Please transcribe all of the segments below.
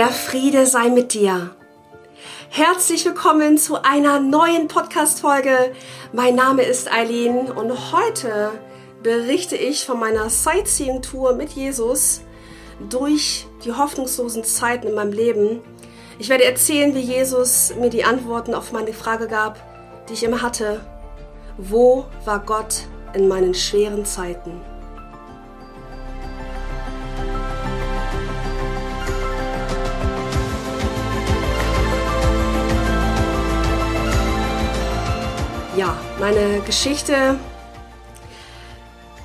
Der Friede sei mit dir. Herzlich willkommen zu einer neuen Podcast-Folge. Mein Name ist Eileen und heute berichte ich von meiner Sightseeing-Tour mit Jesus durch die hoffnungslosen Zeiten in meinem Leben. Ich werde erzählen, wie Jesus mir die Antworten auf meine Frage gab, die ich immer hatte. Wo war Gott in meinen schweren Zeiten? Ja, meine Geschichte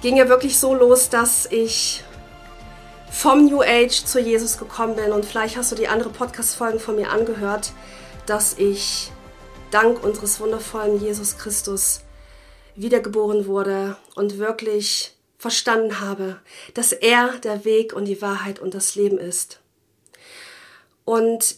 ging ja wirklich so los, dass ich vom New Age zu Jesus gekommen bin. Und vielleicht hast du die andere Podcast-Folgen von mir angehört, dass ich dank unseres wundervollen Jesus Christus wiedergeboren wurde und wirklich verstanden habe, dass er der Weg und die Wahrheit und das Leben ist. Und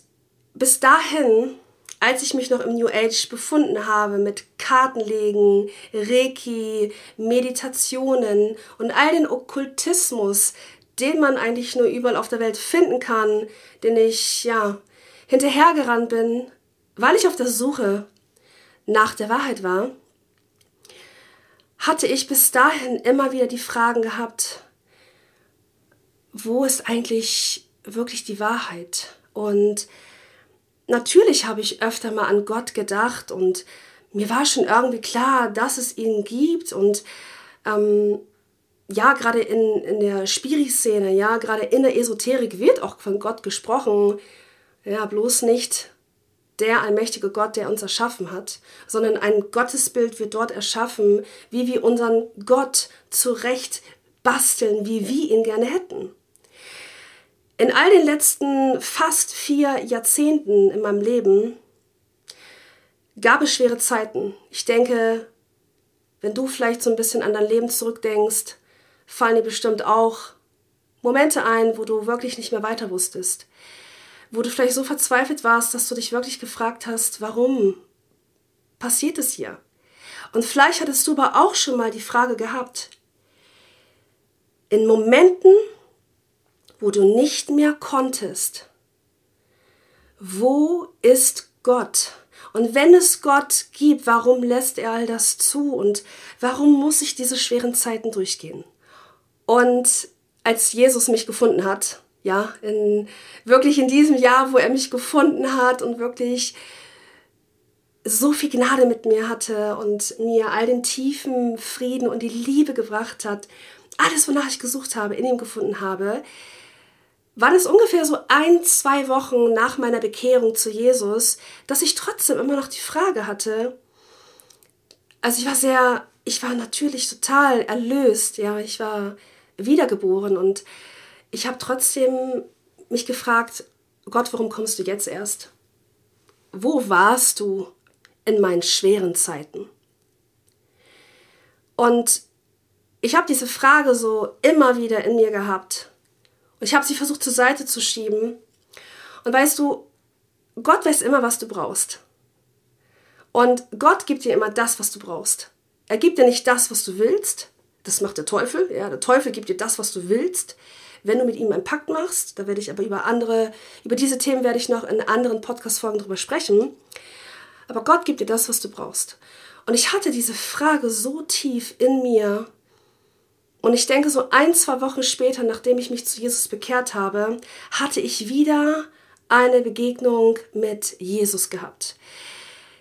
bis dahin als ich mich noch im New Age befunden habe mit Kartenlegen, Reiki, Meditationen und all den Okkultismus, den man eigentlich nur überall auf der Welt finden kann, den ich ja hinterhergerannt bin, weil ich auf der Suche nach der Wahrheit war, hatte ich bis dahin immer wieder die Fragen gehabt, wo ist eigentlich wirklich die Wahrheit? Und natürlich habe ich öfter mal an Gott gedacht und mir war schon irgendwie klar, dass es ihn gibt und ähm, ja, gerade in, in der Spiri-Szene, ja, gerade in der Esoterik wird auch von Gott gesprochen. Ja, bloß nicht der allmächtige Gott, der uns erschaffen hat, sondern ein Gottesbild wird dort erschaffen, wie wir unseren Gott zurecht basteln, wie wir ihn gerne hätten. In all den letzten fast vier Jahrzehnten in meinem Leben gab es schwere Zeiten. Ich denke, wenn du vielleicht so ein bisschen an dein Leben zurückdenkst, fallen dir bestimmt auch Momente ein, wo du wirklich nicht mehr weiter wusstest. Wo du vielleicht so verzweifelt warst, dass du dich wirklich gefragt hast, warum passiert es hier? Und vielleicht hattest du aber auch schon mal die Frage gehabt, in Momenten, wo du nicht mehr konntest. Wo ist Gott? Und wenn es Gott gibt, warum lässt er all das zu und warum muss ich diese schweren Zeiten durchgehen? Und als Jesus mich gefunden hat, ja, in, wirklich in diesem Jahr, wo er mich gefunden hat und wirklich so viel Gnade mit mir hatte und mir all den tiefen Frieden und die Liebe gebracht hat, alles, wonach ich gesucht habe, in ihm gefunden habe, war das ungefähr so ein, zwei Wochen nach meiner Bekehrung zu Jesus, dass ich trotzdem immer noch die Frage hatte, also ich war sehr, ich war natürlich total erlöst, ja, ich war wiedergeboren und ich habe trotzdem mich gefragt, Gott, warum kommst du jetzt erst? Wo warst du in meinen schweren Zeiten? Und ich habe diese Frage so immer wieder in mir gehabt und ich habe sie versucht zur Seite zu schieben. Und weißt du, Gott weiß immer, was du brauchst. Und Gott gibt dir immer das, was du brauchst. Er gibt dir nicht das, was du willst. Das macht der Teufel. Ja, der Teufel gibt dir das, was du willst. Wenn du mit ihm einen Pakt machst, da werde ich aber über andere, über diese Themen werde ich noch in anderen Podcast-Folgen drüber sprechen. Aber Gott gibt dir das, was du brauchst. Und ich hatte diese Frage so tief in mir, und ich denke, so ein, zwei Wochen später, nachdem ich mich zu Jesus bekehrt habe, hatte ich wieder eine Begegnung mit Jesus gehabt.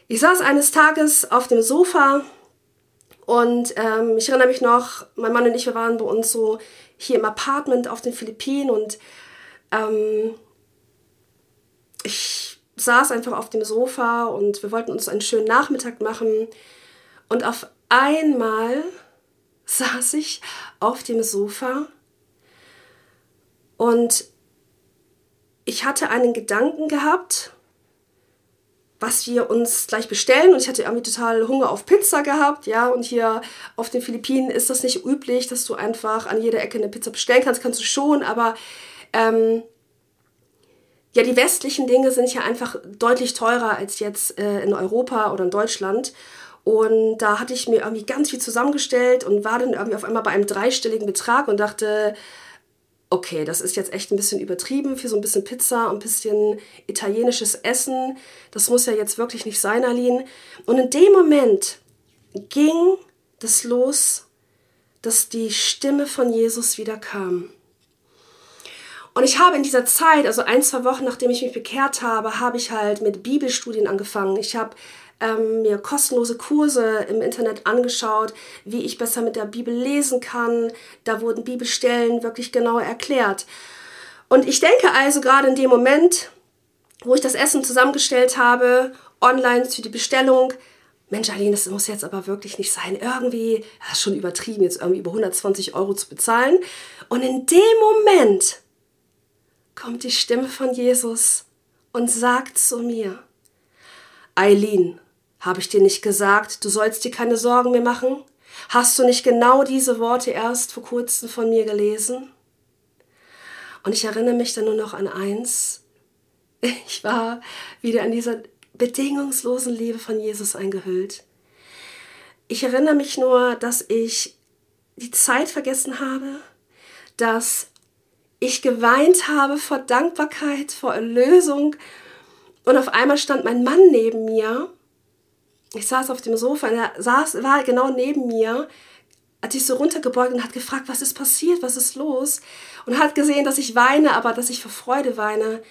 Ich saß eines Tages auf dem Sofa und ähm, ich erinnere mich noch, mein Mann und ich, wir waren bei uns so hier im Apartment auf den Philippinen und ähm, ich saß einfach auf dem Sofa und wir wollten uns einen schönen Nachmittag machen und auf einmal saß ich auf dem Sofa und ich hatte einen Gedanken gehabt, was wir uns gleich bestellen. Und ich hatte irgendwie total Hunger auf Pizza gehabt, ja, und hier auf den Philippinen ist das nicht üblich, dass du einfach an jeder Ecke eine Pizza bestellen kannst, kannst du schon, aber ähm, ja, die westlichen Dinge sind ja einfach deutlich teurer als jetzt äh, in Europa oder in Deutschland und da hatte ich mir irgendwie ganz viel zusammengestellt und war dann irgendwie auf einmal bei einem dreistelligen Betrag und dachte, okay, das ist jetzt echt ein bisschen übertrieben für so ein bisschen Pizza und ein bisschen italienisches Essen. Das muss ja jetzt wirklich nicht sein, Aline. Und in dem Moment ging das los, dass die Stimme von Jesus wieder kam. Und ich habe in dieser Zeit, also ein, zwei Wochen nachdem ich mich bekehrt habe, habe ich halt mit Bibelstudien angefangen. Ich habe ähm, mir kostenlose Kurse im Internet angeschaut, wie ich besser mit der Bibel lesen kann. Da wurden Bibelstellen wirklich genau erklärt. Und ich denke also gerade in dem Moment, wo ich das Essen zusammengestellt habe, online für die Bestellung, Mensch, Aline, das muss jetzt aber wirklich nicht sein. Irgendwie, das ist schon übertrieben, jetzt irgendwie über 120 Euro zu bezahlen. Und in dem Moment kommt die Stimme von Jesus und sagt zu mir, Eileen, habe ich dir nicht gesagt, du sollst dir keine Sorgen mehr machen? Hast du nicht genau diese Worte erst vor kurzem von mir gelesen? Und ich erinnere mich dann nur noch an eins. Ich war wieder an dieser bedingungslosen Liebe von Jesus eingehüllt. Ich erinnere mich nur, dass ich die Zeit vergessen habe, dass ich geweint habe vor Dankbarkeit, vor Erlösung. Und auf einmal stand mein Mann neben mir ich saß auf dem Sofa und er saß, war genau neben mir, hat sich so runtergebeugt und hat gefragt, was ist passiert, was ist los? Und hat gesehen, dass ich weine, aber dass ich vor Freude weine.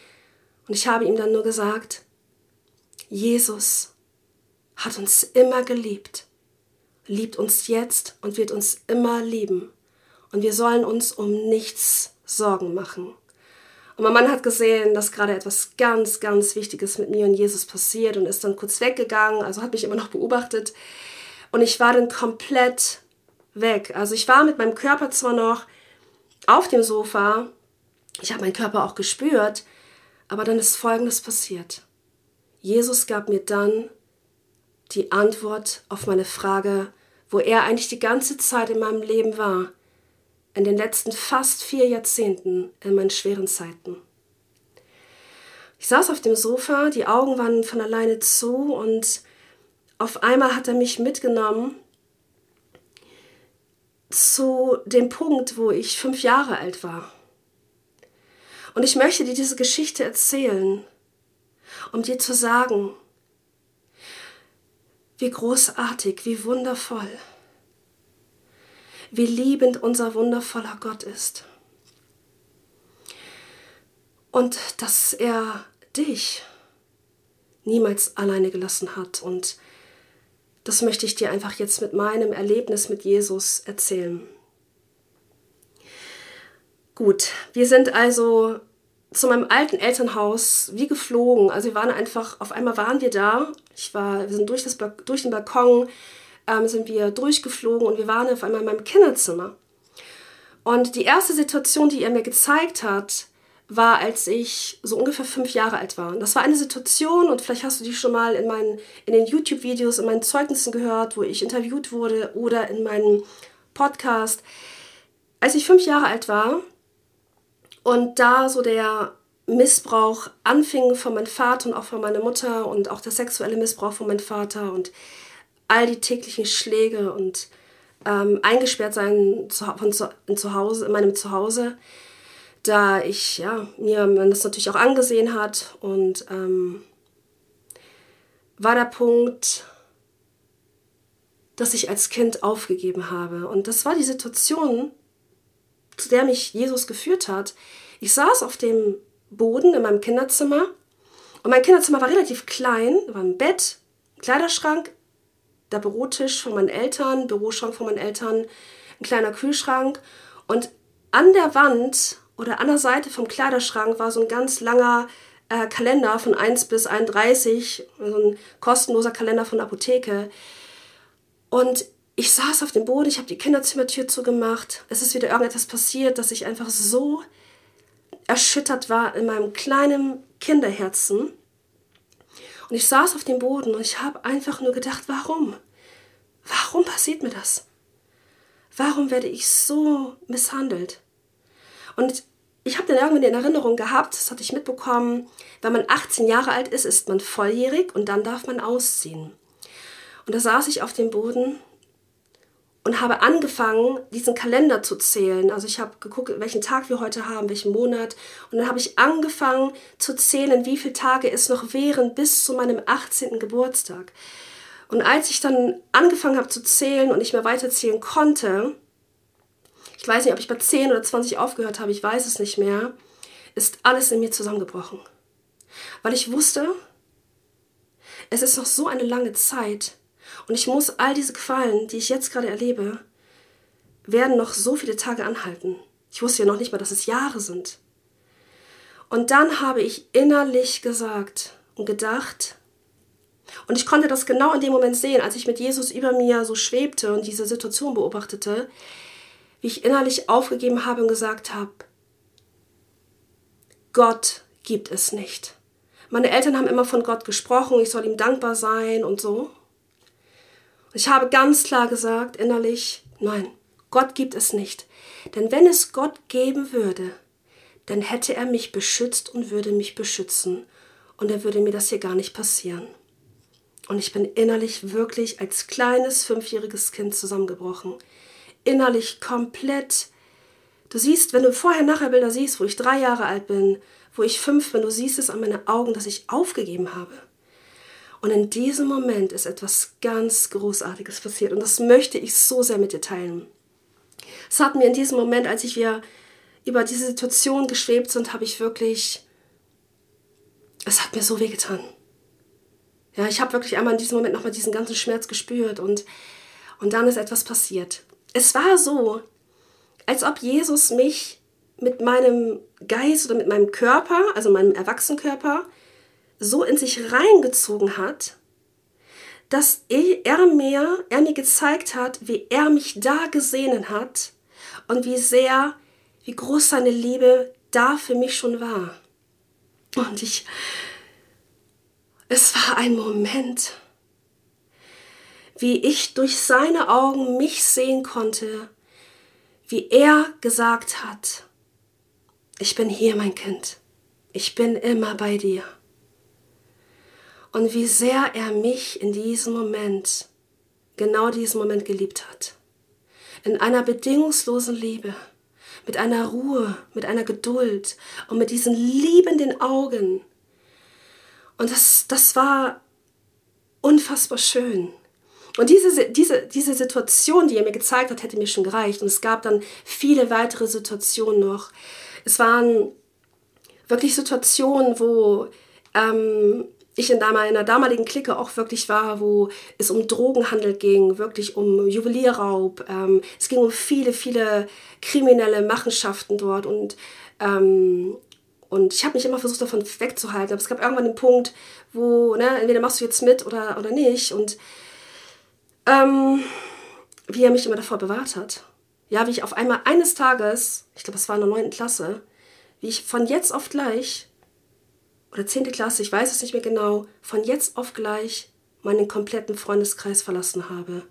Und ich habe ihm dann nur gesagt, Jesus hat uns immer geliebt, liebt uns jetzt und wird uns immer lieben. Und wir sollen uns um nichts Sorgen machen. Und mein Mann hat gesehen, dass gerade etwas ganz, ganz Wichtiges mit mir und Jesus passiert und ist dann kurz weggegangen, also hat mich immer noch beobachtet. Und ich war dann komplett weg. Also ich war mit meinem Körper zwar noch auf dem Sofa, ich habe meinen Körper auch gespürt, aber dann ist Folgendes passiert. Jesus gab mir dann die Antwort auf meine Frage, wo er eigentlich die ganze Zeit in meinem Leben war in den letzten fast vier Jahrzehnten in meinen schweren Zeiten. Ich saß auf dem Sofa, die Augen waren von alleine zu und auf einmal hat er mich mitgenommen zu dem Punkt, wo ich fünf Jahre alt war. Und ich möchte dir diese Geschichte erzählen, um dir zu sagen, wie großartig, wie wundervoll wie liebend unser wundervoller Gott ist. Und dass er dich niemals alleine gelassen hat. Und das möchte ich dir einfach jetzt mit meinem Erlebnis mit Jesus erzählen. Gut, wir sind also zu meinem alten Elternhaus wie geflogen. Also wir waren einfach, auf einmal waren wir da. Ich war, wir sind durch, das, durch den Balkon ähm, sind wir durchgeflogen und wir waren auf einmal in meinem Kinderzimmer. Und die erste Situation, die er mir gezeigt hat, war, als ich so ungefähr fünf Jahre alt war. Und das war eine Situation, und vielleicht hast du die schon mal in, meinen, in den YouTube-Videos, in meinen Zeugnissen gehört, wo ich interviewt wurde oder in meinem Podcast. Als ich fünf Jahre alt war und da so der Missbrauch anfing von meinem Vater und auch von meiner Mutter und auch der sexuelle Missbrauch von meinem Vater und all die täglichen Schläge und ähm, eingesperrt sein zu, von zu, in, Zuhause, in meinem Zuhause, da ich ja, mir man das natürlich auch angesehen hat und ähm, war der Punkt, dass ich als Kind aufgegeben habe. Und das war die Situation, zu der mich Jesus geführt hat. Ich saß auf dem Boden in meinem Kinderzimmer und mein Kinderzimmer war relativ klein, war ein Bett, Kleiderschrank, der Bürotisch von meinen Eltern, Büroschrank von meinen Eltern, ein kleiner Kühlschrank und an der Wand oder an der Seite vom Kleiderschrank war so ein ganz langer äh, Kalender von 1 bis 31, so ein kostenloser Kalender von der Apotheke. Und ich saß auf dem Boden, ich habe die Kinderzimmertür zugemacht. Es ist wieder irgendetwas passiert, dass ich einfach so erschüttert war in meinem kleinen Kinderherzen. Und ich saß auf dem Boden und ich habe einfach nur gedacht, warum? Warum passiert mir das? Warum werde ich so misshandelt? Und ich habe dann irgendwann in Erinnerung gehabt, das hatte ich mitbekommen, wenn man 18 Jahre alt ist, ist man volljährig und dann darf man ausziehen. Und da saß ich auf dem Boden und habe angefangen, diesen Kalender zu zählen. Also ich habe geguckt, welchen Tag wir heute haben, welchen Monat. Und dann habe ich angefangen zu zählen, wie viele Tage es noch wären bis zu meinem 18. Geburtstag. Und als ich dann angefangen habe zu zählen und nicht mehr weiterzählen konnte, ich weiß nicht, ob ich bei 10 oder 20 aufgehört habe, ich weiß es nicht mehr, ist alles in mir zusammengebrochen. Weil ich wusste, es ist noch so eine lange Zeit und ich muss all diese Qualen, die ich jetzt gerade erlebe, werden noch so viele Tage anhalten. Ich wusste ja noch nicht mal, dass es Jahre sind. Und dann habe ich innerlich gesagt und gedacht, und ich konnte das genau in dem Moment sehen, als ich mit Jesus über mir so schwebte und diese Situation beobachtete, wie ich innerlich aufgegeben habe und gesagt habe, Gott gibt es nicht. Meine Eltern haben immer von Gott gesprochen, ich soll ihm dankbar sein und so. Ich habe ganz klar gesagt, innerlich, nein, Gott gibt es nicht. Denn wenn es Gott geben würde, dann hätte er mich beschützt und würde mich beschützen. Und dann würde mir das hier gar nicht passieren. Und ich bin innerlich wirklich als kleines fünfjähriges Kind zusammengebrochen. Innerlich komplett. Du siehst, wenn du vorher nachher Bilder siehst, wo ich drei Jahre alt bin, wo ich fünf bin, du siehst es an meinen Augen, dass ich aufgegeben habe. Und in diesem Moment ist etwas ganz Großartiges passiert. Und das möchte ich so sehr mit dir teilen. Es hat mir in diesem Moment, als ich wir über diese Situation geschwebt sind, habe ich wirklich, es hat mir so weh getan. Ja, ich habe wirklich einmal in diesem Moment nochmal diesen ganzen Schmerz gespürt und, und dann ist etwas passiert. Es war so, als ob Jesus mich mit meinem Geist oder mit meinem Körper, also meinem Erwachsenenkörper, so in sich reingezogen hat, dass er mir, er mir gezeigt hat, wie er mich da gesehen hat und wie sehr, wie groß seine Liebe da für mich schon war. Und ich, es war ein Moment, wie ich durch seine Augen mich sehen konnte, wie er gesagt hat, ich bin hier, mein Kind, ich bin immer bei dir und wie sehr er mich in diesem Moment, genau diesen Moment geliebt hat. In einer bedingungslosen Liebe, mit einer Ruhe, mit einer Geduld und mit diesen liebenden Augen. Und das, das war unfassbar schön. Und diese, diese, diese Situation, die er mir gezeigt hat, hätte mir schon gereicht. Und es gab dann viele weitere Situationen noch. Es waren wirklich Situationen, wo ähm, ich in meiner damaligen Clique auch wirklich war, wo es um Drogenhandel ging, wirklich um Juwelierraub. Ähm, es ging um viele, viele kriminelle Machenschaften dort und, ähm, und ich habe mich immer versucht, davon wegzuhalten. Aber es gab irgendwann den Punkt, wo, ne, entweder machst du jetzt mit oder, oder nicht. Und ähm, wie er mich immer davor bewahrt hat. Ja, wie ich auf einmal eines Tages, ich glaube, es war in der 9. Klasse, wie ich von jetzt auf gleich oder 10. Klasse, ich weiß es nicht mehr genau, von jetzt auf gleich meinen kompletten Freundeskreis verlassen habe.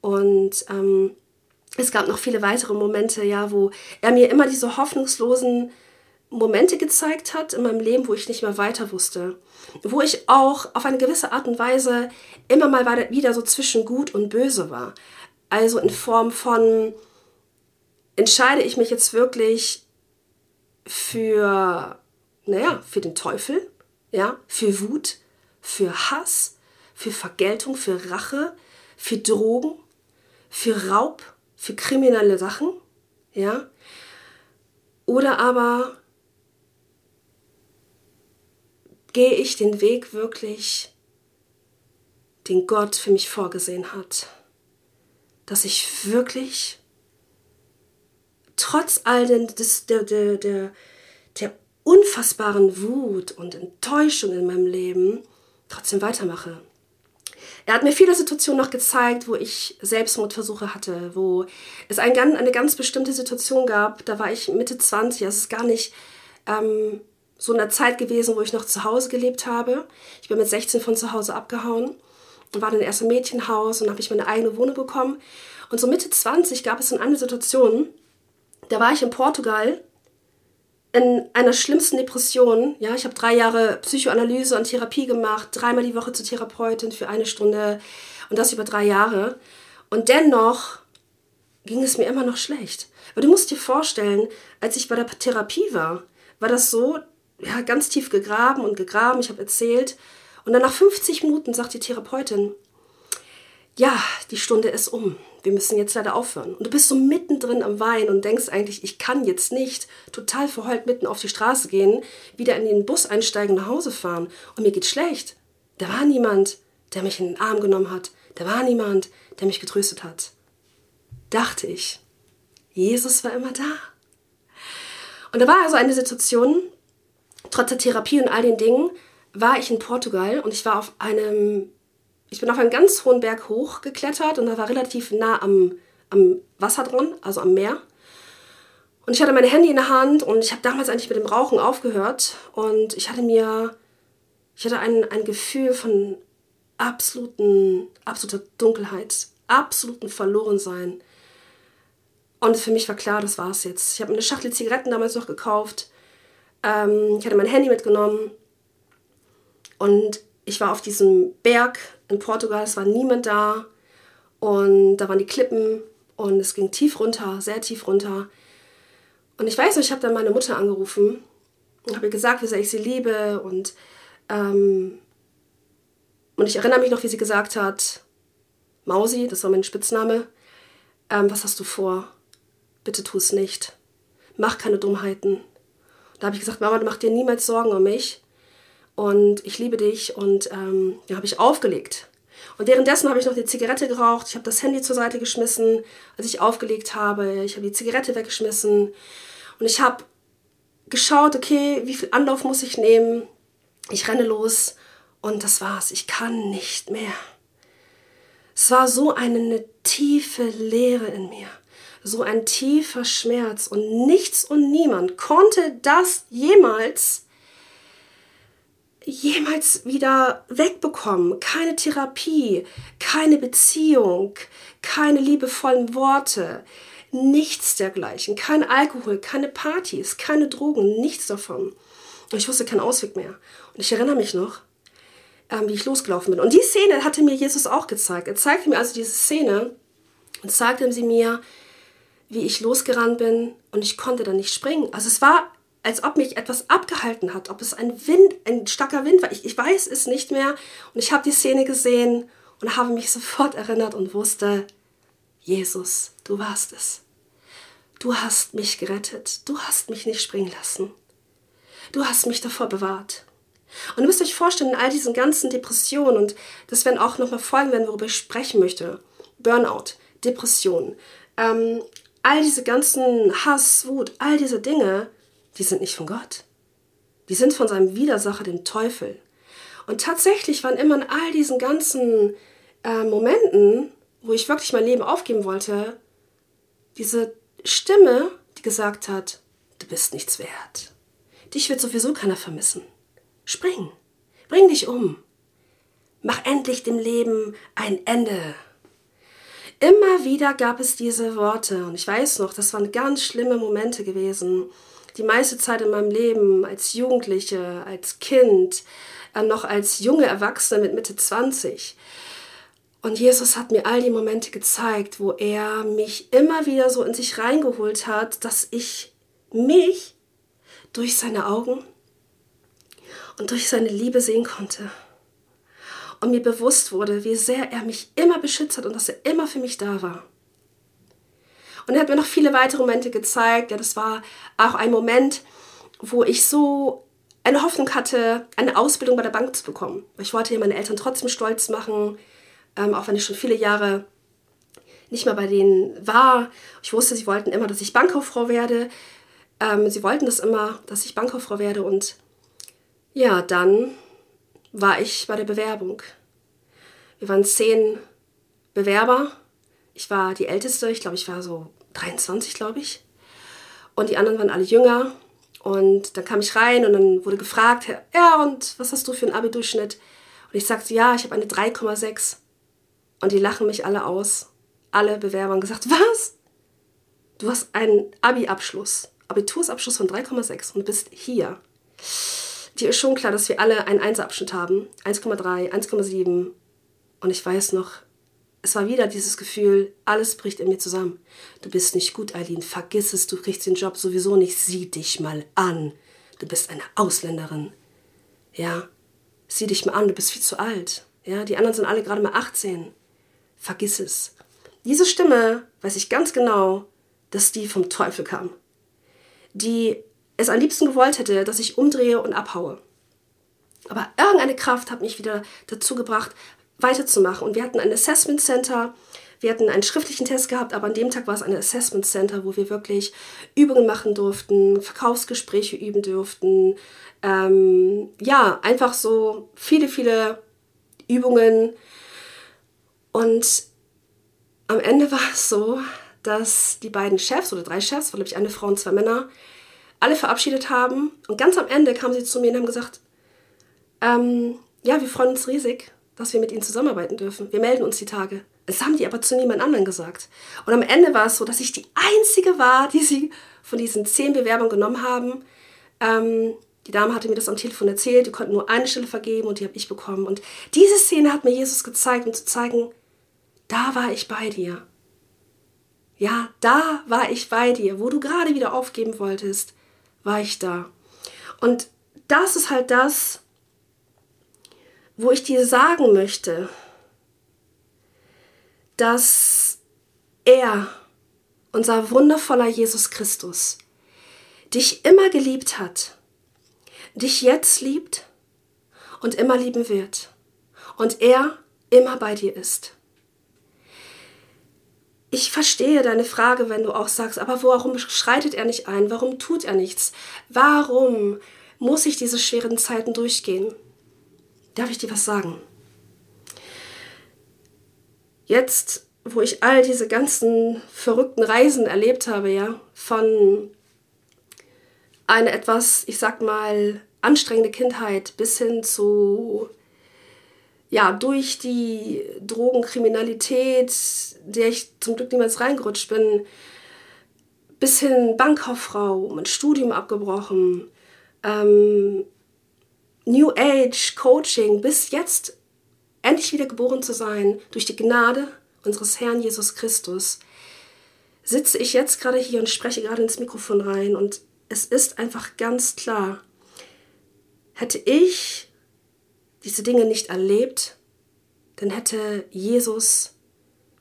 Und ähm, es gab noch viele weitere Momente, ja, wo er mir immer diese hoffnungslosen Momente gezeigt hat in meinem Leben, wo ich nicht mehr weiter wusste. Wo ich auch auf eine gewisse Art und Weise immer mal wieder so zwischen gut und böse war. Also in Form von, entscheide ich mich jetzt wirklich für naja, für den Teufel, ja, für Wut, für Hass, für Vergeltung, für Rache, für Drogen, für Raub, für kriminelle Sachen, ja. Oder aber gehe ich den Weg wirklich, den Gott für mich vorgesehen hat, dass ich wirklich trotz all den, des, der, der, der, der unfassbaren Wut und Enttäuschung in meinem Leben trotzdem weitermache. Er hat mir viele Situationen noch gezeigt, wo ich Selbstmordversuche hatte, wo es ein, eine ganz bestimmte Situation gab. Da war ich Mitte 20, also es ist gar nicht ähm, so eine Zeit gewesen, wo ich noch zu Hause gelebt habe. Ich bin mit 16 von zu Hause abgehauen und war dann erst im Mädchenhaus und habe ich meine eigene Wohnung bekommen. Und so Mitte 20 gab es dann eine Situation, da war ich in Portugal in einer schlimmsten Depression. Ja, ich habe drei Jahre Psychoanalyse und Therapie gemacht, dreimal die Woche zur Therapeutin für eine Stunde und das über drei Jahre. Und dennoch, ging es mir immer noch schlecht. Aber du musst dir vorstellen, als ich bei der Therapie war, war das so, ja, ganz tief gegraben und gegraben, ich habe erzählt. Und dann nach 50 Minuten sagt die Therapeutin, ja, die Stunde ist um. Wir müssen jetzt leider aufhören. Und du bist so mittendrin am Wein und denkst eigentlich, ich kann jetzt nicht total verheult mitten auf die Straße gehen, wieder in den Bus einsteigen, nach Hause fahren. Und mir geht's schlecht. Da war niemand, der mich in den Arm genommen hat. Da war niemand, der mich getröstet hat. Dachte ich. Jesus war immer da. Und da war also eine Situation, trotz der Therapie und all den Dingen, war ich in Portugal und ich war auf einem ich bin auf einen ganz hohen Berg hochgeklettert und da war relativ nah am, am Wasser dran, also am Meer. Und ich hatte mein Handy in der Hand und ich habe damals eigentlich mit dem Rauchen aufgehört und ich hatte mir, ich hatte ein, ein Gefühl von absoluten, absoluter Dunkelheit, absoluten Verlorensein. Und für mich war klar, das war es jetzt. Ich habe mir eine Schachtel Zigaretten damals noch gekauft. Ähm, ich hatte mein Handy mitgenommen und ich war auf diesem Berg in Portugal, es war niemand da und da waren die Klippen und es ging tief runter, sehr tief runter. Und ich weiß noch, ich habe dann meine Mutter angerufen und habe ihr gesagt, wie sehr ich sie liebe und, ähm, und ich erinnere mich noch, wie sie gesagt hat, Mausi, das war mein Spitzname, ähm, was hast du vor? Bitte tu es nicht. Mach keine Dummheiten. Da habe ich gesagt, Mama, du mach dir niemals Sorgen um mich. Und ich liebe dich. Und ähm, dann habe ich aufgelegt. Und währenddessen habe ich noch die Zigarette geraucht, ich habe das Handy zur Seite geschmissen, als ich aufgelegt habe, ich habe die Zigarette weggeschmissen. Und ich habe geschaut, okay, wie viel Anlauf muss ich nehmen? Ich renne los. Und das war's, ich kann nicht mehr. Es war so eine, eine tiefe Leere in mir, so ein tiefer Schmerz und nichts und niemand konnte das jemals jemals wieder wegbekommen. Keine Therapie, keine Beziehung, keine liebevollen Worte, nichts dergleichen. Kein Alkohol, keine Partys, keine Drogen, nichts davon. Und ich wusste keinen Ausweg mehr. Und ich erinnere mich noch, ähm, wie ich losgelaufen bin. Und die Szene hatte mir Jesus auch gezeigt. Er zeigte mir also diese Szene und zeigte sie mir, wie ich losgerannt bin und ich konnte dann nicht springen. Also es war als ob mich etwas abgehalten hat, ob es ein Wind, ein starker Wind war. Ich, ich weiß es nicht mehr. Und ich habe die Szene gesehen und habe mich sofort erinnert und wusste, Jesus, du warst es. Du hast mich gerettet. Du hast mich nicht springen lassen. Du hast mich davor bewahrt. Und ihr müsst euch vorstellen, in all diesen ganzen Depressionen, und das werden auch nochmal Folgen werden, worüber ich sprechen möchte, Burnout, Depression, ähm, all diese ganzen Hass, Wut, all diese Dinge, die sind nicht von Gott. Die sind von seinem Widersacher, dem Teufel. Und tatsächlich waren immer in all diesen ganzen äh, Momenten, wo ich wirklich mein Leben aufgeben wollte, diese Stimme, die gesagt hat, du bist nichts wert. Dich wird sowieso keiner vermissen. Spring, bring dich um. Mach endlich dem Leben ein Ende. Immer wieder gab es diese Worte und ich weiß noch, das waren ganz schlimme Momente gewesen, die meiste Zeit in meinem Leben als Jugendliche, als Kind, äh, noch als junge Erwachsene mit Mitte 20. Und Jesus hat mir all die Momente gezeigt, wo er mich immer wieder so in sich reingeholt hat, dass ich mich durch seine Augen und durch seine Liebe sehen konnte. Und mir bewusst wurde, wie sehr er mich immer beschützt hat und dass er immer für mich da war. Und er hat mir noch viele weitere Momente gezeigt. Ja, das war auch ein Moment, wo ich so eine Hoffnung hatte, eine Ausbildung bei der Bank zu bekommen. Ich wollte ja meine Eltern trotzdem stolz machen, ähm, auch wenn ich schon viele Jahre nicht mehr bei denen war. Ich wusste, sie wollten immer, dass ich Bankkauffrau werde. Ähm, sie wollten das immer, dass ich Bankkauffrau werde. Und ja, dann war ich bei der Bewerbung. Wir waren zehn Bewerber. Ich war die Älteste, ich glaube, ich war so 23, glaube ich. Und die anderen waren alle jünger. Und dann kam ich rein und dann wurde gefragt, ja, und was hast du für einen Abi-Durchschnitt? Und ich sagte, ja, ich habe eine 3,6. Und die lachen mich alle aus. Alle Bewerber haben gesagt, was? Du hast einen Abi-Abschluss, Abitursabschluss von 3,6 und bist hier. Dir ist schon klar, dass wir alle einen Einserabschnitt haben. 1,3, 1,7. Und ich weiß noch, es war wieder dieses Gefühl, alles bricht in mir zusammen. Du bist nicht gut, Eileen. Vergiss es, du kriegst den Job sowieso nicht. Sieh dich mal an. Du bist eine Ausländerin. Ja, sieh dich mal an, du bist viel zu alt. Ja, die anderen sind alle gerade mal 18. Vergiss es. Diese Stimme, weiß ich ganz genau, dass die vom Teufel kam. Die es am liebsten gewollt hätte, dass ich umdrehe und abhaue. Aber irgendeine Kraft hat mich wieder dazu gebracht, weiterzumachen. Und wir hatten ein Assessment Center. Wir hatten einen schriftlichen Test gehabt, aber an dem Tag war es ein Assessment Center, wo wir wirklich Übungen machen durften, Verkaufsgespräche üben durften. Ähm, ja, einfach so viele, viele Übungen. Und am Ende war es so, dass die beiden Chefs oder drei Chefs, war glaube ich eine Frau und zwei Männer, alle verabschiedet haben. Und ganz am Ende kamen sie zu mir und haben gesagt, ähm, ja, wir freuen uns riesig, dass wir mit ihnen zusammenarbeiten dürfen. Wir melden uns die Tage. Das haben die aber zu niemand anderen gesagt. Und am Ende war es so, dass ich die Einzige war, die sie von diesen zehn Bewerbern genommen haben. Ähm, die Dame hatte mir das am Telefon erzählt, die konnten nur eine Stelle vergeben und die habe ich bekommen. Und diese Szene hat mir Jesus gezeigt, um zu zeigen, da war ich bei dir. Ja, da war ich bei dir. Wo du gerade wieder aufgeben wolltest, war ich da. Und das ist halt das, wo ich dir sagen möchte, dass er, unser wundervoller Jesus Christus, dich immer geliebt hat, dich jetzt liebt und immer lieben wird und er immer bei dir ist. Ich verstehe deine Frage, wenn du auch sagst, aber warum schreitet er nicht ein? Warum tut er nichts? Warum muss ich diese schweren Zeiten durchgehen? Darf ich dir was sagen? Jetzt, wo ich all diese ganzen verrückten Reisen erlebt habe, ja, von einer etwas, ich sag mal, anstrengende Kindheit bis hin zu, ja, durch die Drogenkriminalität, der ich zum Glück niemals reingerutscht bin, bis hin Bankkauffrau, mein Studium abgebrochen, ähm, New Age, Coaching, bis jetzt endlich wieder geboren zu sein durch die Gnade unseres Herrn Jesus Christus, sitze ich jetzt gerade hier und spreche gerade ins Mikrofon rein und es ist einfach ganz klar, hätte ich diese Dinge nicht erlebt, dann hätte Jesus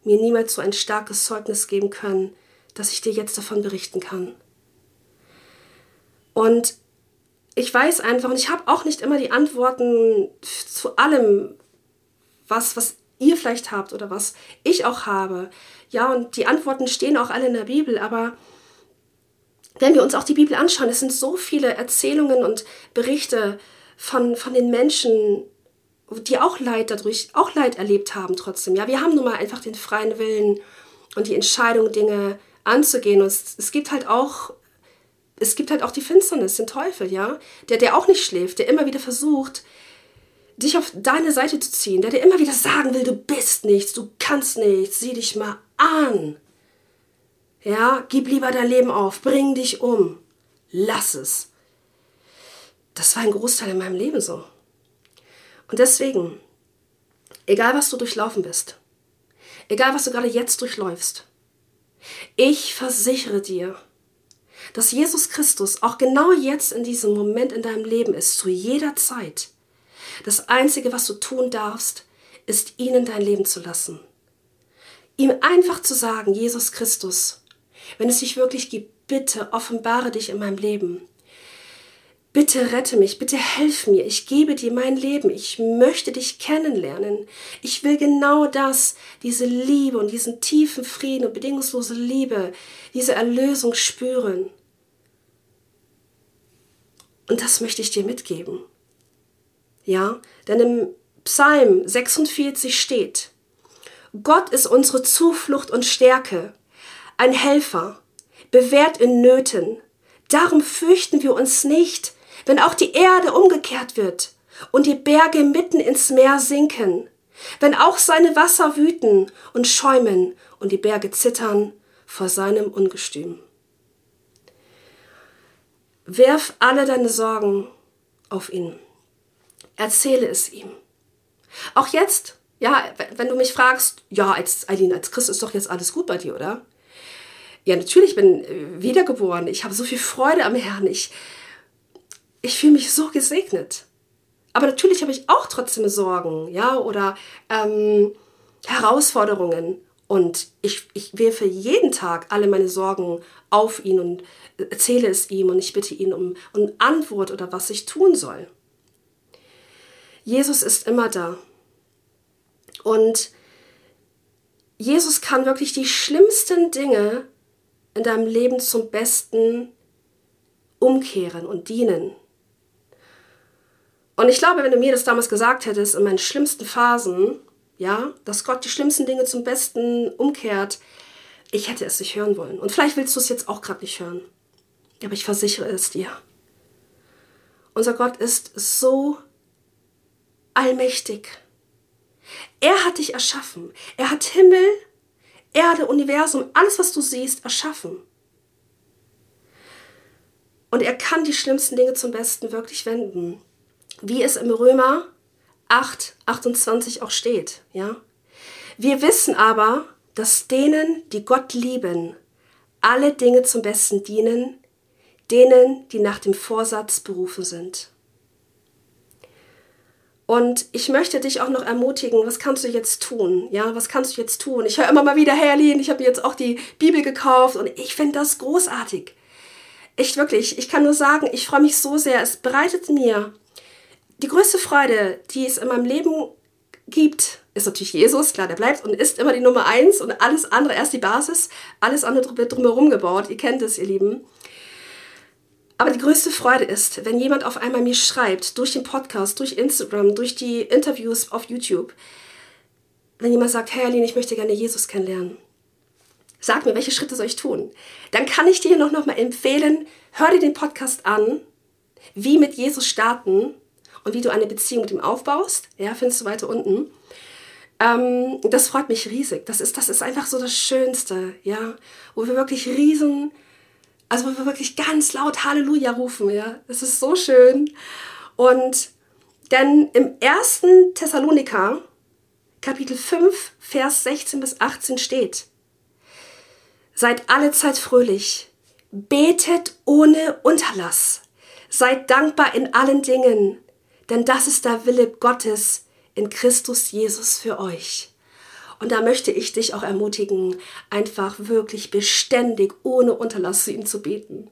mir niemals so ein starkes Zeugnis geben können, dass ich dir jetzt davon berichten kann. Und ich weiß einfach, und ich habe auch nicht immer die Antworten zu allem, was, was ihr vielleicht habt oder was ich auch habe. Ja, und die Antworten stehen auch alle in der Bibel, aber wenn wir uns auch die Bibel anschauen, es sind so viele Erzählungen und Berichte von, von den Menschen, die auch Leid dadurch, auch Leid erlebt haben trotzdem. Ja, wir haben nun mal einfach den freien Willen und die Entscheidung, Dinge anzugehen. Und es, es gibt halt auch es gibt halt auch die Finsternis, den Teufel, ja, der, der auch nicht schläft, der immer wieder versucht, dich auf deine Seite zu ziehen, der dir immer wieder sagen will, du bist nichts, du kannst nichts, sieh dich mal an. Ja, gib lieber dein Leben auf, bring dich um, lass es. Das war ein Großteil in meinem Leben so. Und deswegen, egal was du durchlaufen bist, egal was du gerade jetzt durchläufst, ich versichere dir, dass Jesus Christus auch genau jetzt in diesem Moment in deinem Leben ist, zu jeder Zeit. Das Einzige, was du tun darfst, ist ihn in dein Leben zu lassen. Ihm einfach zu sagen, Jesus Christus, wenn es dich wirklich gibt, bitte offenbare dich in meinem Leben. Bitte rette mich, bitte helf mir, ich gebe dir mein Leben, ich möchte dich kennenlernen. Ich will genau das, diese Liebe und diesen tiefen Frieden und bedingungslose Liebe, diese Erlösung spüren. Und das möchte ich dir mitgeben. Ja, denn im Psalm 46 steht, Gott ist unsere Zuflucht und Stärke, ein Helfer, bewährt in Nöten. Darum fürchten wir uns nicht, wenn auch die Erde umgekehrt wird und die Berge mitten ins Meer sinken, wenn auch seine Wasser wüten und schäumen und die Berge zittern vor seinem Ungestüm. Werf alle deine Sorgen auf ihn. Erzähle es ihm. Auch jetzt, Ja, wenn du mich fragst, ja, als Eileen, als Christ ist doch jetzt alles gut bei dir, oder? Ja, natürlich bin äh, wiedergeboren. Ich habe so viel Freude am Herrn. Ich, ich fühle mich so gesegnet. Aber natürlich habe ich auch trotzdem Sorgen, ja, oder ähm, Herausforderungen. Und ich, ich werfe jeden Tag alle meine Sorgen auf ihn und erzähle es ihm und ich bitte ihn um, um Antwort oder was ich tun soll. Jesus ist immer da. Und Jesus kann wirklich die schlimmsten Dinge in deinem Leben zum Besten umkehren und dienen. Und ich glaube, wenn du mir das damals gesagt hättest, in meinen schlimmsten Phasen, ja, dass Gott die schlimmsten Dinge zum Besten umkehrt, ich hätte es nicht hören wollen. Und vielleicht willst du es jetzt auch gerade nicht hören. Aber ich versichere es dir. Unser Gott ist so allmächtig. Er hat dich erschaffen. Er hat Himmel, Erde, Universum, alles, was du siehst, erschaffen. Und er kann die schlimmsten Dinge zum Besten wirklich wenden wie es im Römer 8, 28 auch steht. Ja? Wir wissen aber, dass denen, die Gott lieben, alle Dinge zum Besten dienen, denen, die nach dem Vorsatz berufen sind. Und ich möchte dich auch noch ermutigen, was kannst du jetzt tun? Ja, was kannst du jetzt tun? Ich höre immer mal wieder, Herr Lien, ich habe mir jetzt auch die Bibel gekauft und ich finde das großartig. Echt wirklich, ich kann nur sagen, ich freue mich so sehr. Es bereitet mir die größte Freude, die es in meinem Leben gibt, ist natürlich Jesus, klar, der bleibt und ist immer die Nummer eins und alles andere erst die Basis, alles andere wird drumherum gebaut. Ihr kennt es, ihr Lieben. Aber die größte Freude ist, wenn jemand auf einmal mir schreibt, durch den Podcast, durch Instagram, durch die Interviews auf YouTube, wenn jemand sagt, Herr Aline, ich möchte gerne Jesus kennenlernen. Sag mir, welche Schritte soll ich tun? Dann kann ich dir noch, noch mal empfehlen, hör dir den Podcast an, wie mit Jesus starten und wie du eine Beziehung mit ihm aufbaust. Ja, findest du weiter unten. Ähm, das freut mich riesig. Das ist, das ist einfach so das Schönste, ja, wo wir wirklich riesen, also wo wir wirklich ganz laut Halleluja rufen, ja. Das ist so schön. Und denn im ersten Thessaloniker, Kapitel 5, Vers 16 bis 18 steht, Seid alle Zeit fröhlich, betet ohne Unterlass, seid dankbar in allen Dingen, denn das ist der Wille Gottes in Christus Jesus für euch. Und da möchte ich dich auch ermutigen, einfach wirklich beständig, ohne Unterlass zu ihm zu beten.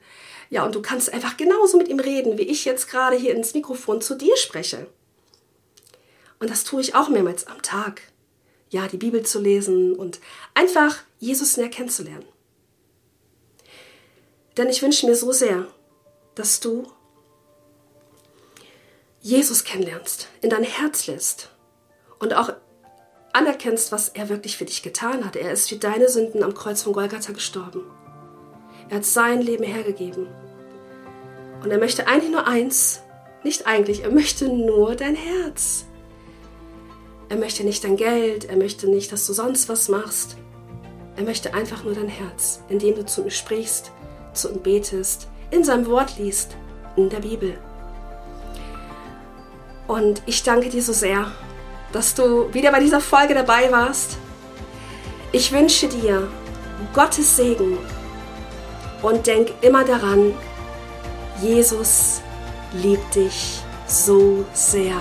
Ja, und du kannst einfach genauso mit ihm reden, wie ich jetzt gerade hier ins Mikrofon zu dir spreche. Und das tue ich auch mehrmals am Tag. Ja, die Bibel zu lesen und einfach Jesus näher kennenzulernen. Denn ich wünsche mir so sehr, dass du Jesus kennenlernst, in dein Herz lässt und auch anerkennst, was er wirklich für dich getan hat. Er ist für deine Sünden am Kreuz von Golgatha gestorben. Er hat sein Leben hergegeben. Und er möchte eigentlich nur eins, nicht eigentlich, er möchte nur dein Herz. Er möchte nicht dein Geld, er möchte nicht, dass du sonst was machst. Er möchte einfach nur dein Herz, indem du zu ihm sprichst, zu ihm betest, in seinem Wort liest, in der Bibel. Und ich danke dir so sehr, dass du wieder bei dieser Folge dabei warst. Ich wünsche dir Gottes Segen und denk immer daran, Jesus liebt dich so sehr.